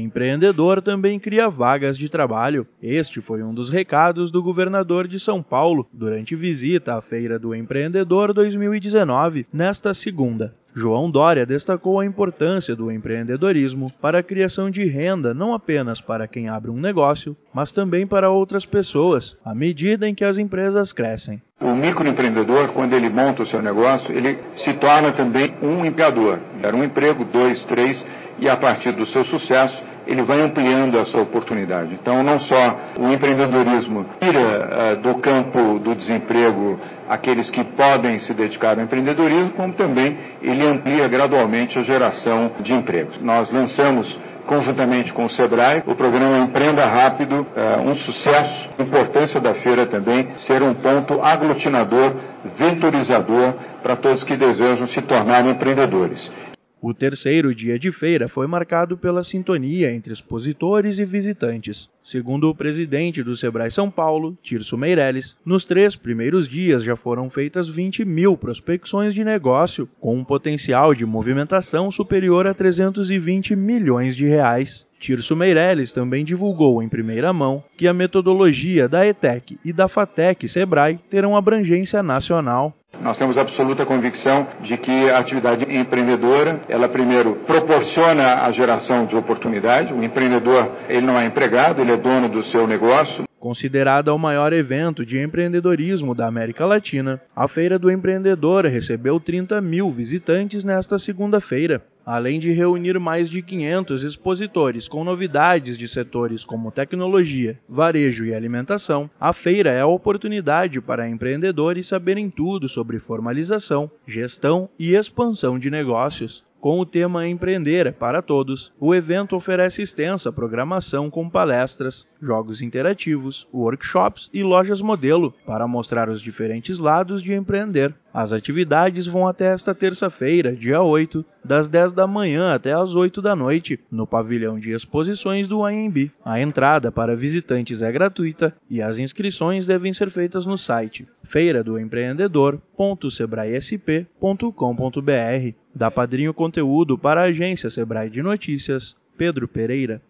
Empreendedor também cria vagas de trabalho. Este foi um dos recados do governador de São Paulo durante visita à Feira do Empreendedor 2019, nesta segunda. João Dória destacou a importância do empreendedorismo para a criação de renda não apenas para quem abre um negócio, mas também para outras pessoas, à medida em que as empresas crescem. O microempreendedor, quando ele monta o seu negócio, ele se torna também um empregador. Era um emprego, dois, três, e a partir do seu sucesso, ele vai ampliando essa oportunidade. Então, não só o empreendedorismo tira uh, do campo do desemprego aqueles que podem se dedicar ao empreendedorismo, como também ele amplia gradualmente a geração de empregos. Nós lançamos conjuntamente com o SEBRAE, o programa Empreenda Rápido, uh, um sucesso, a importância da feira também ser um ponto aglutinador, venturizador para todos que desejam se tornar empreendedores. O terceiro dia de feira foi marcado pela sintonia entre expositores e visitantes. Segundo o presidente do Sebrae São Paulo, Tirso Meirelles, nos três primeiros dias já foram feitas 20 mil prospecções de negócio, com um potencial de movimentação superior a 320 milhões de reais. Tirso Meirelles também divulgou em primeira mão que a metodologia da ETEC e da FATEC Sebrae terão abrangência nacional. Nós temos absoluta convicção de que a atividade empreendedora, ela primeiro proporciona a geração de oportunidade. O empreendedor, ele não é empregado, ele é dono do seu negócio. Considerada o maior evento de empreendedorismo da América Latina, a Feira do Empreendedor recebeu 30 mil visitantes nesta segunda-feira, além de reunir mais de 500 expositores com novidades de setores como tecnologia, varejo e alimentação. A feira é a oportunidade para empreendedores saberem tudo sobre formalização, gestão e expansão de negócios. Com o tema Empreender é para Todos, o evento oferece extensa programação com palestras, jogos interativos, workshops e lojas modelo para mostrar os diferentes lados de empreender. As atividades vão até esta terça-feira, dia 8, das 10 da manhã até as 8 da noite, no pavilhão de exposições do AMB. A entrada para visitantes é gratuita e as inscrições devem ser feitas no site feiradoempreendedor.sebraesp.com.br. Da Padrinho Conteúdo para a agência Sebrae de Notícias, Pedro Pereira.